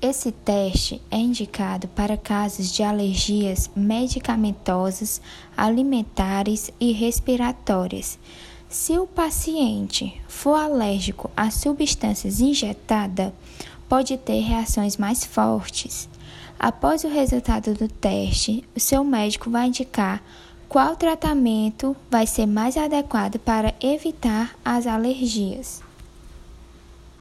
Esse teste é indicado para casos de alergias medicamentosas, alimentares e respiratórias. Se o paciente for alérgico a substâncias injetadas, pode ter reações mais fortes. Após o resultado do teste, o seu médico vai indicar qual tratamento vai ser mais adequado para evitar as alergias.